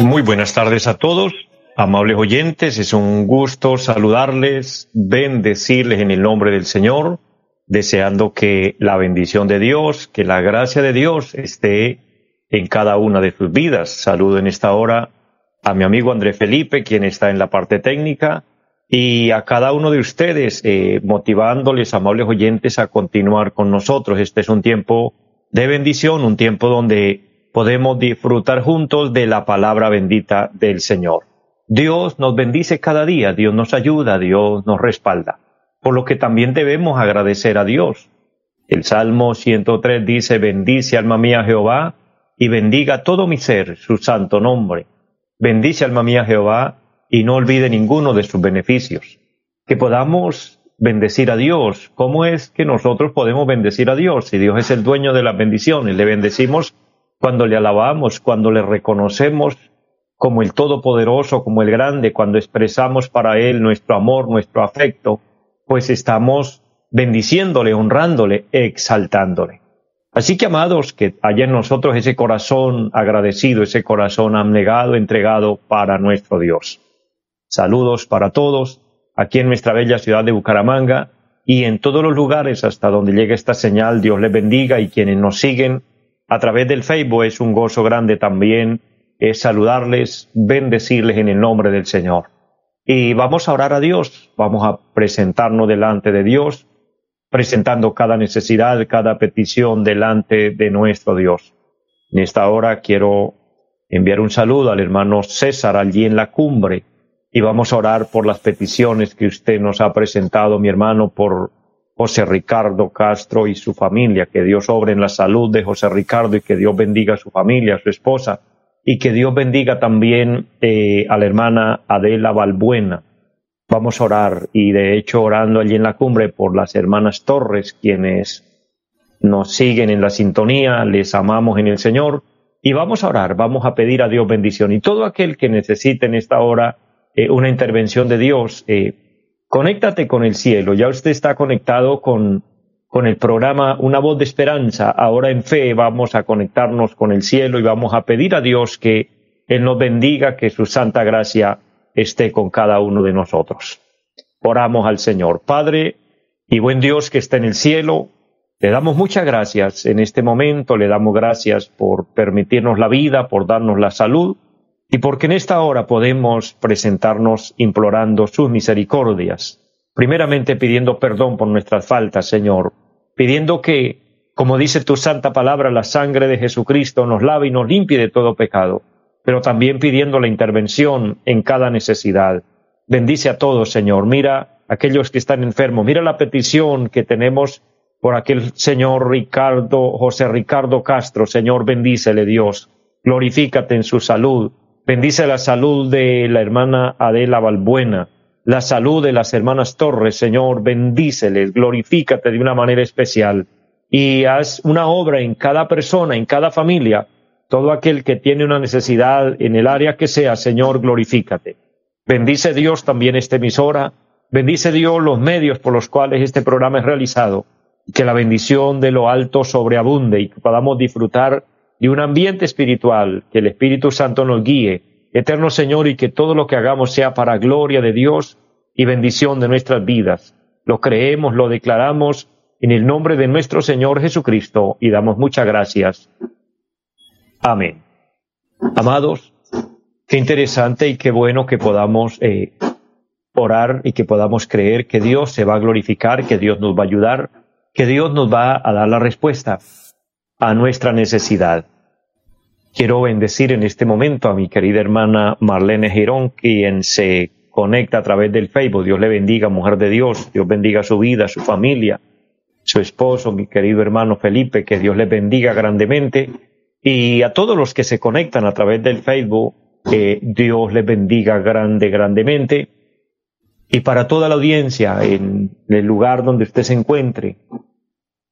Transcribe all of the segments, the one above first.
Muy buenas tardes a todos. Amables oyentes, es un gusto saludarles, bendecirles en el nombre del Señor, deseando que la bendición de Dios, que la gracia de Dios esté en cada una de sus vidas. Saludo en esta hora a mi amigo André Felipe, quien está en la parte técnica, y a cada uno de ustedes, eh, motivándoles, amables oyentes, a continuar con nosotros. Este es un tiempo de bendición, un tiempo donde podemos disfrutar juntos de la palabra bendita del Señor. Dios nos bendice cada día, Dios nos ayuda, Dios nos respalda, por lo que también debemos agradecer a Dios. El Salmo 103 dice, bendice alma mía Jehová, y bendiga todo mi ser su santo nombre. Bendice alma mía Jehová, y no olvide ninguno de sus beneficios. Que podamos bendecir a Dios. ¿Cómo es que nosotros podemos bendecir a Dios? Si Dios es el dueño de las bendiciones, le bendecimos cuando le alabamos, cuando le reconocemos como el Todopoderoso, como el Grande, cuando expresamos para Él nuestro amor, nuestro afecto, pues estamos bendiciéndole, honrándole, exaltándole. Así que, amados, que haya en nosotros ese corazón agradecido, ese corazón abnegado, entregado para nuestro Dios. Saludos para todos aquí en nuestra bella ciudad de Bucaramanga y en todos los lugares hasta donde llegue esta señal. Dios les bendiga y quienes nos siguen a través del Facebook es un gozo grande también es saludarles, bendecirles en el nombre del Señor. Y vamos a orar a Dios, vamos a presentarnos delante de Dios, presentando cada necesidad, cada petición delante de nuestro Dios. En esta hora quiero enviar un saludo al hermano César allí en la cumbre y vamos a orar por las peticiones que usted nos ha presentado, mi hermano, por José Ricardo Castro y su familia. Que Dios obre en la salud de José Ricardo y que Dios bendiga a su familia, a su esposa, y que Dios bendiga también eh, a la hermana Adela Balbuena. Vamos a orar y de hecho orando allí en la cumbre por las hermanas Torres, quienes nos siguen en la sintonía, les amamos en el Señor y vamos a orar, vamos a pedir a Dios bendición y todo aquel que necesite en esta hora eh, una intervención de Dios, eh, conéctate con el cielo. Ya usted está conectado con, con el programa Una voz de esperanza. Ahora en fe vamos a conectarnos con el cielo y vamos a pedir a Dios que Él nos bendiga, que su santa gracia esté con cada uno de nosotros. Oramos al Señor. Padre y buen Dios que está en el cielo, le damos muchas gracias en este momento, le damos gracias por permitirnos la vida, por darnos la salud y porque en esta hora podemos presentarnos implorando sus misericordias, primeramente pidiendo perdón por nuestras faltas, Señor, pidiendo que, como dice tu santa palabra, la sangre de Jesucristo nos lave y nos limpie de todo pecado, pero también pidiendo la intervención en cada necesidad. Bendice a todos, Señor. Mira a aquellos que están enfermos. Mira la petición que tenemos por aquel señor Ricardo, José Ricardo Castro. Señor, bendícele Dios. Glorifícate en su salud. Bendice la salud de la hermana Adela Balbuena, la salud de las hermanas Torres, Señor, bendíceles, glorifícate de una manera especial y haz una obra en cada persona, en cada familia, todo aquel que tiene una necesidad en el área que sea, Señor, glorifícate. Bendice Dios también esta emisora, bendice Dios los medios por los cuales este programa es realizado, que la bendición de lo alto sobreabunde y que podamos disfrutar de un ambiente espiritual, que el Espíritu Santo nos guíe, eterno Señor, y que todo lo que hagamos sea para gloria de Dios y bendición de nuestras vidas. Lo creemos, lo declaramos en el nombre de nuestro Señor Jesucristo y damos muchas gracias. Amén. Amados, qué interesante y qué bueno que podamos eh, orar y que podamos creer que Dios se va a glorificar, que Dios nos va a ayudar, que Dios nos va a dar la respuesta a nuestra necesidad. Quiero bendecir en este momento a mi querida hermana Marlene Girón, quien se conecta a través del Facebook. Dios le bendiga, mujer de Dios. Dios bendiga su vida, su familia, su esposo, mi querido hermano Felipe. Que Dios le bendiga grandemente. y a todos los que se conectan a través del Facebook, eh, Dios les bendiga grande, grandemente. Y para toda la audiencia, en el lugar donde usted se encuentre,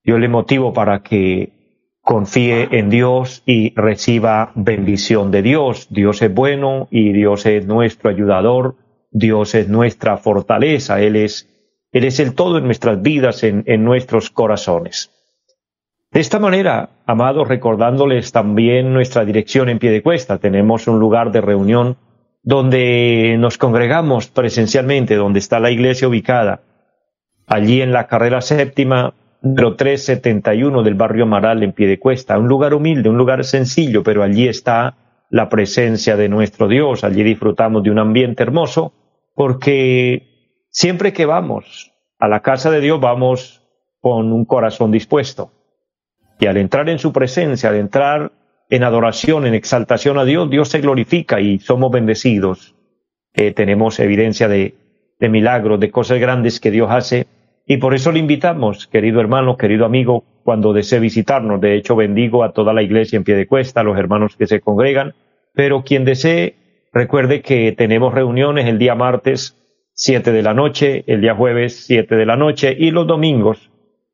yo le motivo para que confíe en Dios y reciba bendición de Dios. Dios es bueno y Dios es nuestro ayudador, Dios es nuestra fortaleza, Él es, Él es el todo en nuestras vidas, en, en nuestros corazones. De esta manera, amados, recordándoles también nuestra dirección en pie de cuesta, tenemos un lugar de reunión donde nos congregamos presencialmente, donde está la iglesia ubicada, allí en la carrera séptima, número 371 del barrio Amaral en Piedecuesta, un lugar humilde, un lugar sencillo, pero allí está la presencia de nuestro Dios, allí disfrutamos de un ambiente hermoso, porque siempre que vamos a la casa de Dios vamos con un corazón dispuesto. Y al entrar en su presencia, al entrar en adoración, en exaltación a Dios, Dios se glorifica y somos bendecidos. Eh, tenemos evidencia de, de milagros, de cosas grandes que Dios hace. Y por eso le invitamos, querido hermano, querido amigo, cuando desee visitarnos. De hecho, bendigo a toda la iglesia en pie de cuesta, a los hermanos que se congregan. Pero quien desee, recuerde que tenemos reuniones el día martes, siete de la noche, el día jueves, siete de la noche, y los domingos,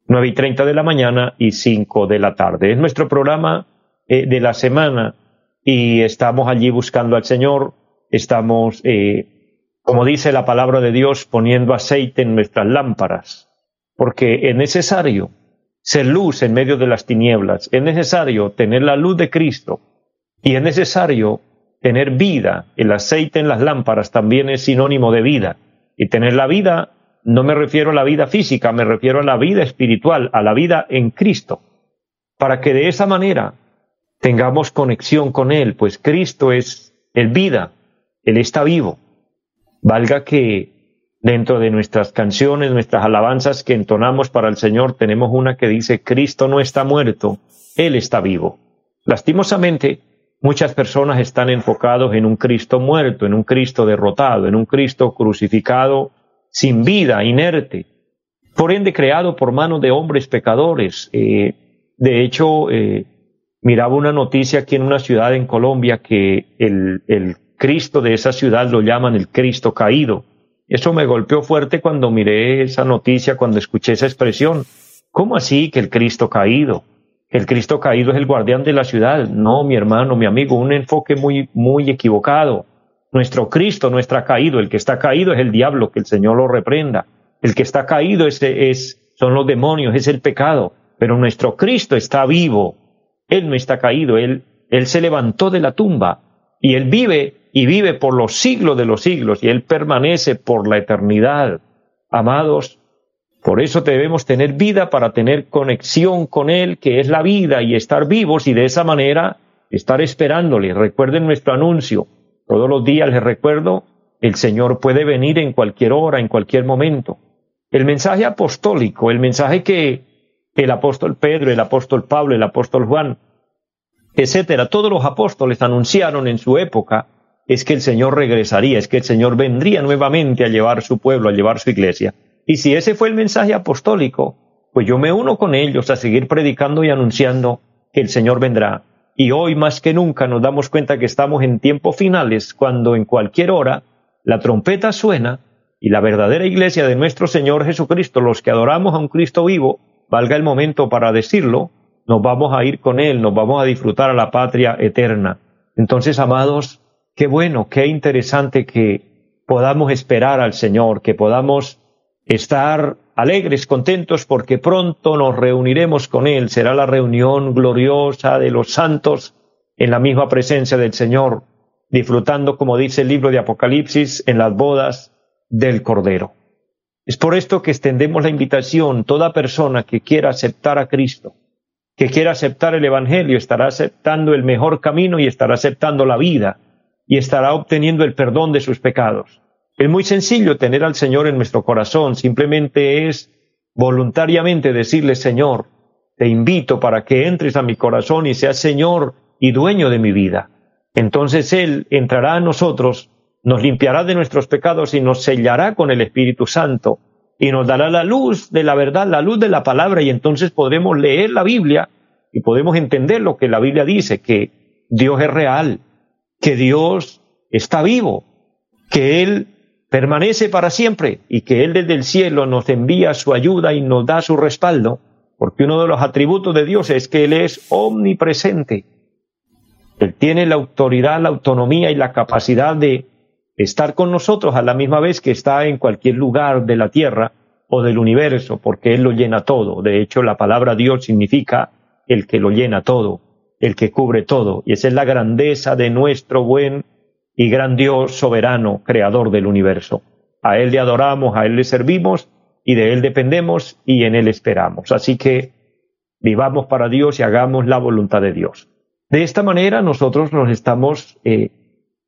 nueve y treinta de la mañana y cinco de la tarde. Es nuestro programa eh, de la semana y estamos allí buscando al Señor, estamos, eh, como dice la palabra de Dios, poniendo aceite en nuestras lámparas, porque es necesario ser luz en medio de las tinieblas, es necesario tener la luz de Cristo y es necesario tener vida. El aceite en las lámparas también es sinónimo de vida y tener la vida no me refiero a la vida física, me refiero a la vida espiritual, a la vida en Cristo, para que de esa manera tengamos conexión con Él, pues Cristo es el vida, Él está vivo. Valga que dentro de nuestras canciones, nuestras alabanzas que entonamos para el Señor, tenemos una que dice, Cristo no está muerto, Él está vivo. Lastimosamente, muchas personas están enfocados en un Cristo muerto, en un Cristo derrotado, en un Cristo crucificado, sin vida, inerte, por ende creado por manos de hombres pecadores. Eh, de hecho, eh, miraba una noticia aquí en una ciudad en Colombia que el, el Cristo de esa ciudad lo llaman el Cristo caído. Eso me golpeó fuerte cuando miré esa noticia, cuando escuché esa expresión. ¿Cómo así que el Cristo caído? El Cristo caído es el guardián de la ciudad. No, mi hermano, mi amigo, un enfoque muy, muy equivocado. Nuestro Cristo no está caído. El que está caído es el diablo, que el Señor lo reprenda. El que está caído es, es, son los demonios, es el pecado. Pero nuestro Cristo está vivo. Él no está caído, Él, Él se levantó de la tumba y Él vive y vive por los siglos de los siglos y Él permanece por la eternidad. Amados, por eso debemos tener vida para tener conexión con Él, que es la vida, y estar vivos y de esa manera estar esperándole. Recuerden nuestro anuncio. Todos los días les recuerdo, el Señor puede venir en cualquier hora, en cualquier momento. El mensaje apostólico, el mensaje que el apóstol Pedro, el apóstol Pablo, el apóstol Juan, etcétera, todos los apóstoles anunciaron en su época es que el Señor regresaría, es que el Señor vendría nuevamente a llevar su pueblo, a llevar su iglesia. Y si ese fue el mensaje apostólico, pues yo me uno con ellos a seguir predicando y anunciando que el Señor vendrá. Y hoy más que nunca nos damos cuenta que estamos en tiempos finales, cuando en cualquier hora la trompeta suena y la verdadera iglesia de nuestro Señor Jesucristo, los que adoramos a un Cristo vivo, valga el momento para decirlo, nos vamos a ir con Él, nos vamos a disfrutar a la patria eterna. Entonces, amados, qué bueno, qué interesante que podamos esperar al Señor, que podamos estar alegres, contentos, porque pronto nos reuniremos con Él. Será la reunión gloriosa de los santos en la misma presencia del Señor, disfrutando, como dice el libro de Apocalipsis, en las bodas del Cordero. Es por esto que extendemos la invitación, toda persona que quiera aceptar a Cristo, que quiera aceptar el Evangelio, estará aceptando el mejor camino y estará aceptando la vida y estará obteniendo el perdón de sus pecados. Es muy sencillo tener al Señor en nuestro corazón, simplemente es voluntariamente decirle, Señor, te invito para que entres a mi corazón y seas Señor y dueño de mi vida. Entonces Él entrará a nosotros nos limpiará de nuestros pecados y nos sellará con el Espíritu Santo y nos dará la luz de la verdad, la luz de la palabra y entonces podremos leer la Biblia y podemos entender lo que la Biblia dice, que Dios es real, que Dios está vivo, que Él permanece para siempre y que Él desde el cielo nos envía su ayuda y nos da su respaldo, porque uno de los atributos de Dios es que Él es omnipresente. Él tiene la autoridad, la autonomía y la capacidad de estar con nosotros a la misma vez que está en cualquier lugar de la tierra o del universo, porque Él lo llena todo. De hecho, la palabra Dios significa el que lo llena todo, el que cubre todo. Y esa es la grandeza de nuestro buen y gran Dios soberano, creador del universo. A Él le adoramos, a Él le servimos y de Él dependemos y en Él esperamos. Así que vivamos para Dios y hagamos la voluntad de Dios. De esta manera nosotros nos estamos eh,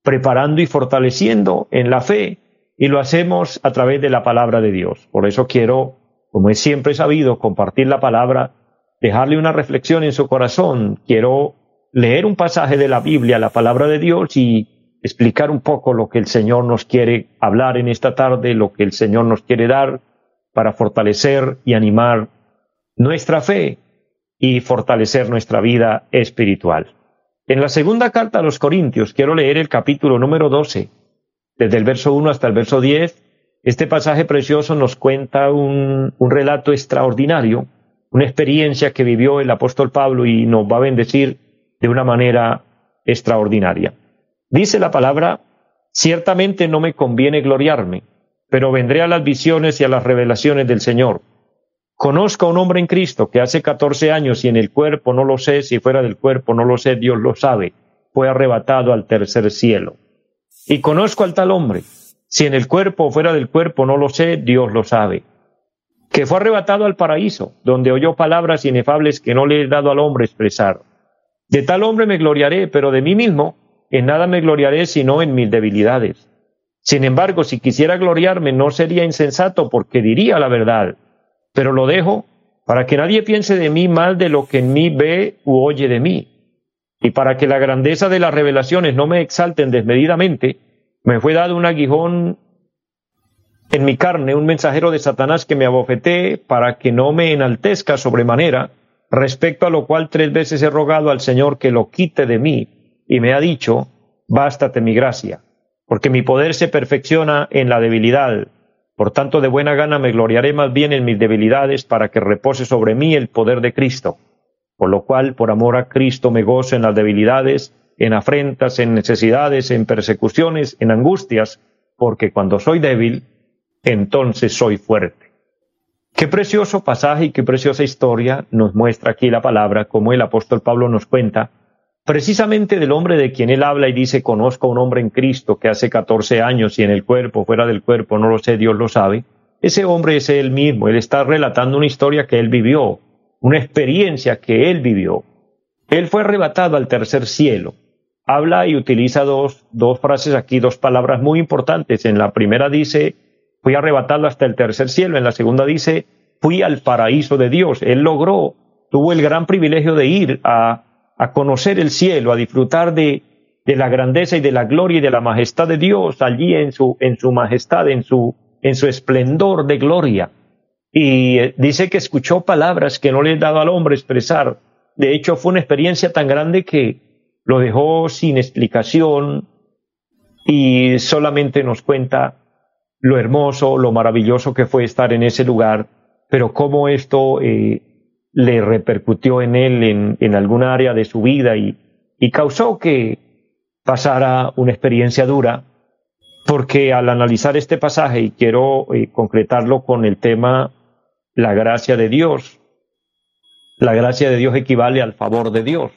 preparando y fortaleciendo en la fe y lo hacemos a través de la palabra de Dios. Por eso quiero, como es siempre sabido, compartir la palabra, dejarle una reflexión en su corazón. Quiero leer un pasaje de la Biblia, la palabra de Dios y explicar un poco lo que el Señor nos quiere hablar en esta tarde, lo que el Señor nos quiere dar para fortalecer y animar nuestra fe y fortalecer nuestra vida espiritual. En la segunda carta a los Corintios, quiero leer el capítulo número 12, desde el verso 1 hasta el verso 10. Este pasaje precioso nos cuenta un, un relato extraordinario, una experiencia que vivió el apóstol Pablo y nos va a bendecir de una manera extraordinaria. Dice la palabra, ciertamente no me conviene gloriarme, pero vendré a las visiones y a las revelaciones del Señor. Conozco a un hombre en Cristo que hace catorce años y en el cuerpo no lo sé, si fuera del cuerpo no lo sé, Dios lo sabe, fue arrebatado al tercer cielo. Y conozco al tal hombre, si en el cuerpo o fuera del cuerpo no lo sé, Dios lo sabe, que fue arrebatado al paraíso, donde oyó palabras inefables que no le he dado al hombre expresar. De tal hombre me gloriaré, pero de mí mismo en nada me gloriaré sino en mis debilidades. Sin embargo, si quisiera gloriarme no sería insensato porque diría la verdad, pero lo dejo para que nadie piense de mí mal de lo que en mí ve u oye de mí. Y para que la grandeza de las revelaciones no me exalten desmedidamente, me fue dado un aguijón en mi carne, un mensajero de Satanás que me abofetee para que no me enaltezca sobremanera, respecto a lo cual tres veces he rogado al Señor que lo quite de mí y me ha dicho, bástate mi gracia, porque mi poder se perfecciona en la debilidad. Por tanto, de buena gana me gloriaré más bien en mis debilidades para que repose sobre mí el poder de Cristo. Por lo cual, por amor a Cristo, me gozo en las debilidades, en afrentas, en necesidades, en persecuciones, en angustias, porque cuando soy débil, entonces soy fuerte. Qué precioso pasaje y qué preciosa historia nos muestra aquí la palabra, como el apóstol Pablo nos cuenta, precisamente del hombre de quien él habla y dice, conozco a un hombre en Cristo que hace 14 años y en el cuerpo, fuera del cuerpo, no lo sé, Dios lo sabe, ese hombre es él mismo, él está relatando una historia que él vivió, una experiencia que él vivió. Él fue arrebatado al tercer cielo. Habla y utiliza dos, dos frases aquí, dos palabras muy importantes. En la primera dice, fui arrebatado hasta el tercer cielo. En la segunda dice, fui al paraíso de Dios. Él logró, tuvo el gran privilegio de ir a a conocer el cielo, a disfrutar de, la grandeza y de la gloria y de la majestad de Dios allí en su, majestad, en su, en su esplendor de gloria. Y eh, dice que escuchó palabras que no le dado al hombre expresar. De hecho, fue una experiencia tan grande que lo dejó sin explicación y solamente nos cuenta lo hermoso, lo maravilloso que fue estar en ese lugar, pero cómo esto eh, le repercutió en él en, en algún área de su vida y, y causó que pasara una experiencia dura, porque al analizar este pasaje, y quiero eh, concretarlo con el tema la gracia de Dios, la gracia de Dios equivale al favor de Dios.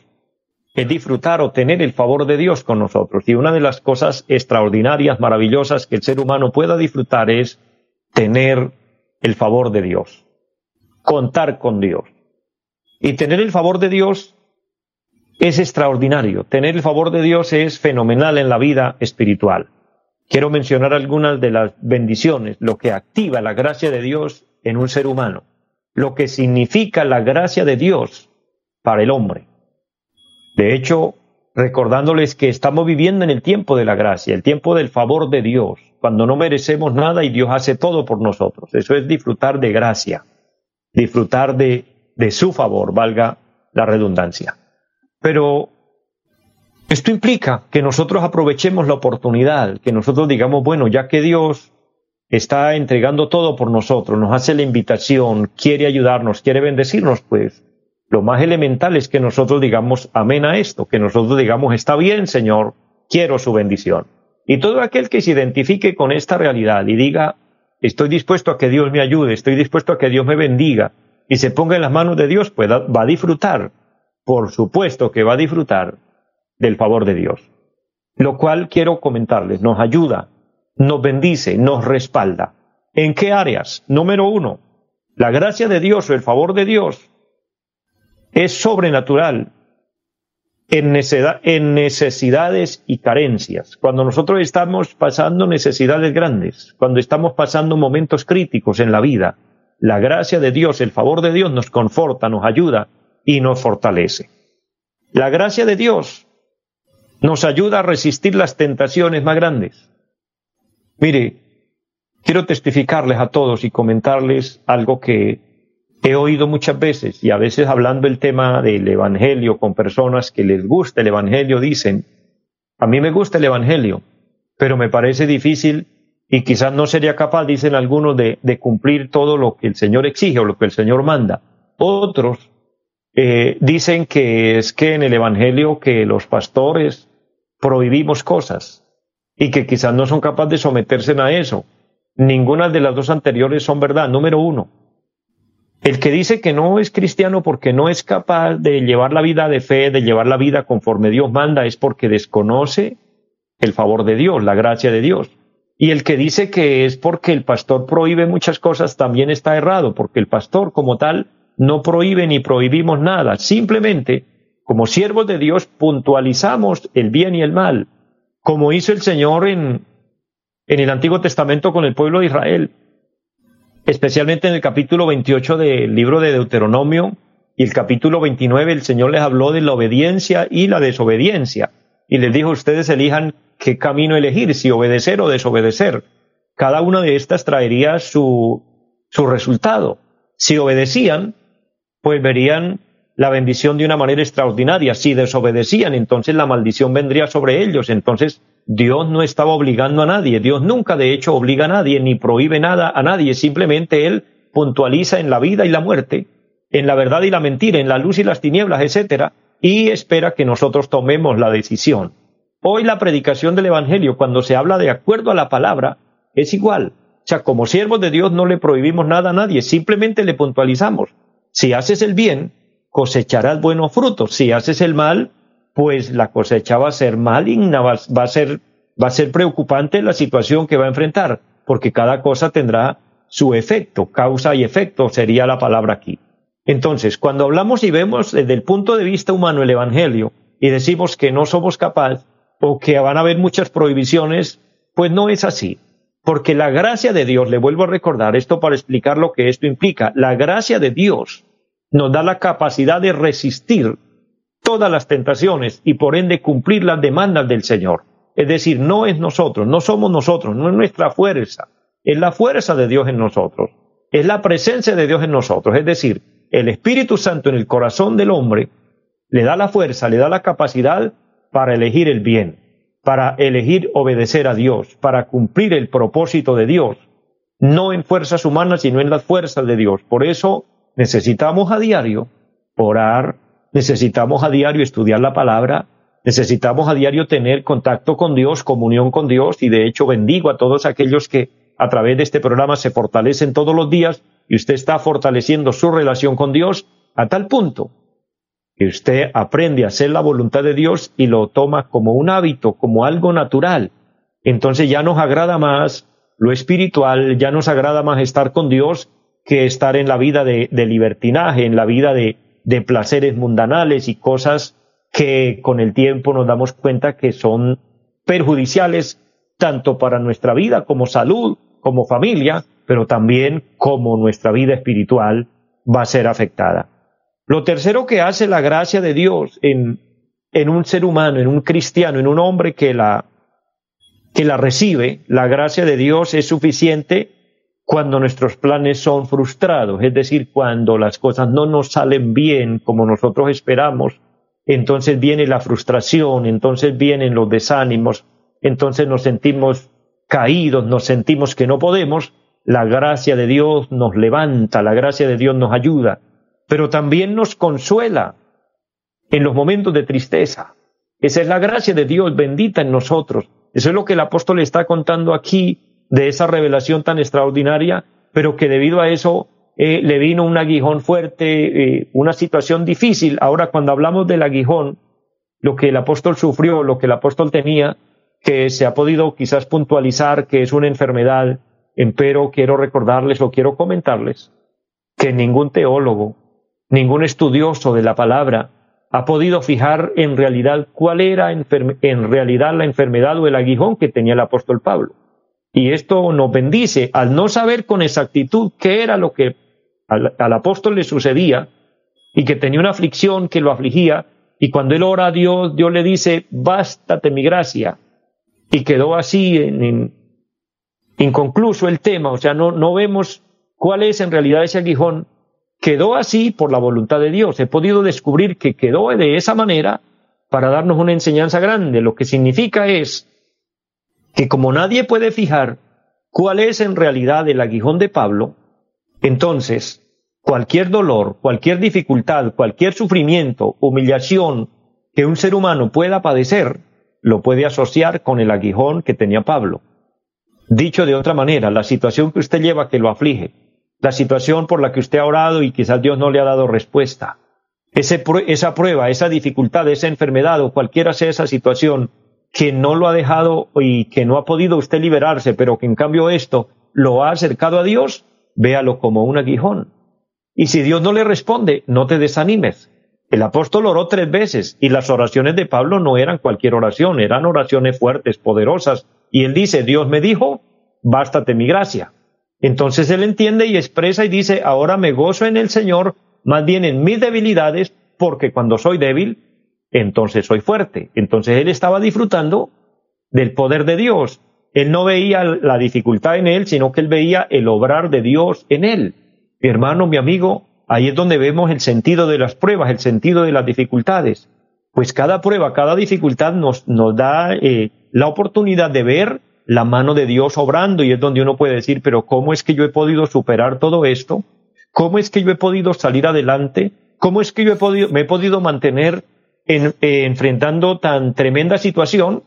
Es disfrutar o tener el favor de Dios con nosotros. Y una de las cosas extraordinarias, maravillosas que el ser humano pueda disfrutar es tener el favor de Dios, contar con Dios. Y tener el favor de Dios es extraordinario. Tener el favor de Dios es fenomenal en la vida espiritual. Quiero mencionar algunas de las bendiciones, lo que activa la gracia de Dios en un ser humano, lo que significa la gracia de Dios para el hombre. De hecho, recordándoles que estamos viviendo en el tiempo de la gracia, el tiempo del favor de Dios, cuando no merecemos nada y Dios hace todo por nosotros. Eso es disfrutar de gracia, disfrutar de de su favor, valga la redundancia. Pero esto implica que nosotros aprovechemos la oportunidad, que nosotros digamos, bueno, ya que Dios está entregando todo por nosotros, nos hace la invitación, quiere ayudarnos, quiere bendecirnos, pues lo más elemental es que nosotros digamos amén a esto, que nosotros digamos está bien, Señor, quiero su bendición. Y todo aquel que se identifique con esta realidad y diga, estoy dispuesto a que Dios me ayude, estoy dispuesto a que Dios me bendiga y se ponga en las manos de Dios, pues va a disfrutar, por supuesto que va a disfrutar del favor de Dios. Lo cual quiero comentarles, nos ayuda, nos bendice, nos respalda. ¿En qué áreas? Número uno, la gracia de Dios o el favor de Dios es sobrenatural en, necesidades y carencias. Cuando nosotros estamos pasando necesidades grandes, cuando estamos pasando momentos críticos en la vida, la gracia de Dios, el favor de Dios nos conforta, nos ayuda y nos fortalece. La gracia de Dios nos ayuda a resistir las tentaciones más grandes. Mire, quiero testificarles a todos y comentarles algo que he oído muchas veces y a veces hablando el tema del Evangelio con personas que les gusta el Evangelio, dicen, a mí me gusta el Evangelio, pero me parece difícil y quizás no sería capaz, dicen algunos, de, cumplir todo lo que el Señor exige o lo que el Señor manda. Otros eh, dicen que es que en el Evangelio que los pastores prohibimos cosas y que quizás no son capaces de someterse a eso. Ninguna de las dos anteriores son verdad. Número uno, el que dice que no es cristiano porque no es capaz de llevar la vida de fe, de llevar la vida conforme Dios manda, es porque desconoce el favor de Dios, la gracia de Dios. Y el que dice que es porque el pastor prohíbe muchas cosas también está errado, porque el pastor como tal no prohíbe ni prohibimos nada. Simplemente, como siervos de Dios, puntualizamos el bien y el mal, como hizo el Señor en, en el Antiguo Testamento con el pueblo de Israel especialmente en el capítulo 28 del libro de Deuteronomio y el capítulo 29, el Señor les habló de la obediencia y la desobediencia. Y les dijo, ustedes elijan qué camino elegir, si obedecer o desobedecer. Cada una de estas traería su, su resultado. Si obedecían, pues verían la bendición de una manera extraordinaria. Si desobedecían, entonces la maldición vendría sobre ellos. Entonces Dios no estaba obligando a nadie. Dios nunca de hecho obliga a nadie ni prohíbe nada a nadie. Simplemente Él puntualiza en la vida y la muerte, en la verdad y la mentira, en la luz y las tinieblas, etcétera, y espera que nosotros tomemos la decisión. Hoy la predicación del Evangelio, cuando se habla de acuerdo a la palabra, es igual. O sea, como siervos de Dios no le prohibimos nada a nadie, simplemente le puntualizamos. Si haces el bien, cosecharás buenos frutos. Si haces el mal, pues la cosecha va a ser maligna, va, a ser, va a ser preocupante la situación que va a enfrentar, porque cada cosa tendrá su efecto, causa y efecto sería la palabra aquí. Entonces, cuando hablamos y vemos desde el punto de vista humano el Evangelio y decimos que no somos capaces o que van a haber muchas prohibiciones, pues no es así. Porque la gracia de Dios, le vuelvo a recordar esto para explicar lo que esto implica, la gracia de Dios nos da la capacidad de resistir todas las tentaciones y por ende cumplir las demandas del Señor. Es decir, no es nosotros, no somos nosotros, no es nuestra fuerza, es la fuerza de Dios en nosotros, es la presencia de Dios en nosotros. Es decir, el Espíritu Santo en el corazón del hombre le da la fuerza, le da la capacidad para elegir el bien, para elegir obedecer a Dios, para cumplir el propósito de Dios, no en fuerzas humanas, sino en las fuerzas de Dios. Por eso necesitamos a diario orar, necesitamos a diario estudiar la palabra, necesitamos a diario tener contacto con Dios, comunión con Dios, y de hecho bendigo a todos aquellos que a través de este programa se fortalecen todos los días y usted está fortaleciendo su relación con Dios a tal punto que usted aprende a hacer la voluntad de Dios y lo toma como un hábito, como algo natural. Entonces ya nos agrada más lo espiritual, ya nos agrada más estar con Dios que estar en la vida de, libertinaje, en la vida de, placeres mundanales y cosas que con el tiempo nos damos cuenta que son perjudiciales tanto para nuestra vida como salud, como familia, pero también como nuestra vida espiritual va a ser afectada. Lo tercero que hace la gracia de Dios en, en un ser humano, en un cristiano, en un hombre que la, que la recibe, la gracia de Dios es suficiente cuando nuestros planes son frustrados, es decir, cuando las cosas no nos salen bien como nosotros esperamos, entonces viene la frustración, entonces vienen los desánimos, entonces nos sentimos caídos, nos sentimos que no podemos, la gracia de Dios nos levanta, la gracia de Dios nos ayuda, pero también nos consuela en los momentos de tristeza. Esa es la gracia de Dios bendita en nosotros. Eso es lo que el apóstol está contando aquí de esa revelación tan extraordinaria, pero que debido a eso eh, le vino un aguijón fuerte, eh, una situación difícil. Ahora, cuando hablamos del aguijón, lo que el apóstol sufrió, lo que el apóstol tenía, que se ha podido quizás puntualizar que es una enfermedad, pero quiero recordarles o quiero comentarles que ningún teólogo, ningún estudioso de la palabra ha podido fijar en realidad cuál era en realidad la enfermedad o el aguijón que tenía el apóstol Pablo. Y esto nos bendice al no saber con exactitud qué era lo que al, apóstol le sucedía y que tenía una aflicción que lo afligía y cuando él ora a Dios, Dios le dice, bástate mi gracia. Y quedó así en, inconcluso el tema, o sea, no, no vemos cuál es en realidad ese aguijón. Quedó así por la voluntad de Dios. He podido descubrir que quedó de esa manera para darnos una enseñanza grande. Lo que significa es que como nadie puede fijar cuál es en realidad el aguijón de Pablo, entonces cualquier dolor, cualquier dificultad, cualquier sufrimiento, humillación que un ser humano pueda padecer, lo puede asociar con el aguijón que tenía Pablo. Dicho de otra manera, la situación que usted lleva que lo aflige, la situación por la que usted ha orado y quizás Dios no le ha dado respuesta, esa prueba, esa dificultad, esa enfermedad o cualquiera sea esa situación que no lo ha dejado y que no ha podido usted liberarse, pero que en cambio esto lo ha acercado a Dios, véalo como un aguijón. Y si Dios no le responde, no te desanimes. El apóstol oró tres veces y las oraciones de Pablo no eran cualquier oración, eran oraciones fuertes, poderosas, y él dice, Dios me dijo, bástate mi gracia. Entonces él entiende y expresa y dice, ahora me gozo en el Señor, más bien en mis debilidades, porque cuando soy débil, entonces soy fuerte. Entonces él estaba disfrutando del poder de Dios. Él no veía la dificultad en él, sino que él veía el obrar de Dios en él. Mi hermano, mi amigo, ahí es donde vemos el sentido de las pruebas, el sentido de las dificultades. Pues cada prueba, cada dificultad nos, nos da eh, la oportunidad de ver la mano de Dios obrando y es donde uno puede decir, pero ¿cómo es que yo he podido superar todo esto? ¿Cómo es que yo he podido salir adelante? ¿Cómo es que yo he podido, me he podido mantener en, enfrentando tan tremenda situación?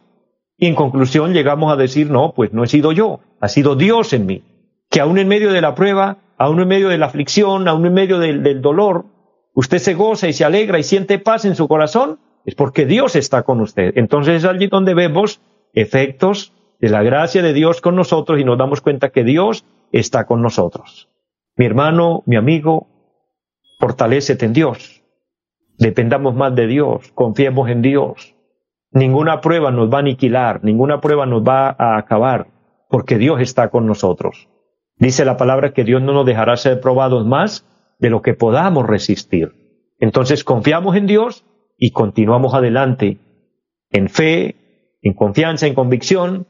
Y en conclusión llegamos a decir, no, pues no he sido yo, ha sido Dios en mí, que aún en medio de la prueba, aún en medio de la aflicción, aún en medio del, del dolor, usted se goza y se alegra y siente paz en su corazón, es porque Dios está con usted. Entonces es allí donde vemos efectos de la gracia de Dios con nosotros y nos damos cuenta que Dios está con nosotros. Mi hermano, mi amigo, fortalecete en Dios. Dependamos más de Dios, confiemos en Dios. Ninguna prueba nos va a aniquilar, ninguna prueba nos va a acabar, porque Dios está con nosotros. Dice la palabra que Dios no nos dejará ser probados más de lo que podamos resistir. Entonces confiamos en Dios y continuamos adelante en fe, en confianza, en convicción,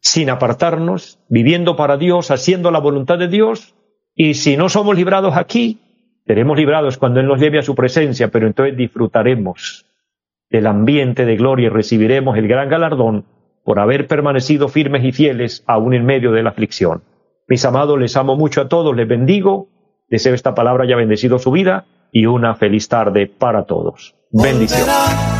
sin apartarnos, viviendo para Dios, haciendo la voluntad de Dios, y si no somos librados aquí, seremos librados cuando Él nos lleve a su presencia, pero entonces disfrutaremos del ambiente de gloria y recibiremos el gran galardón por haber permanecido firmes y fieles aún en medio de la aflicción. Mis amados, les amo mucho a todos, les bendigo, deseo esta palabra haya bendecido su vida y una feliz tarde para todos. Bendiciones.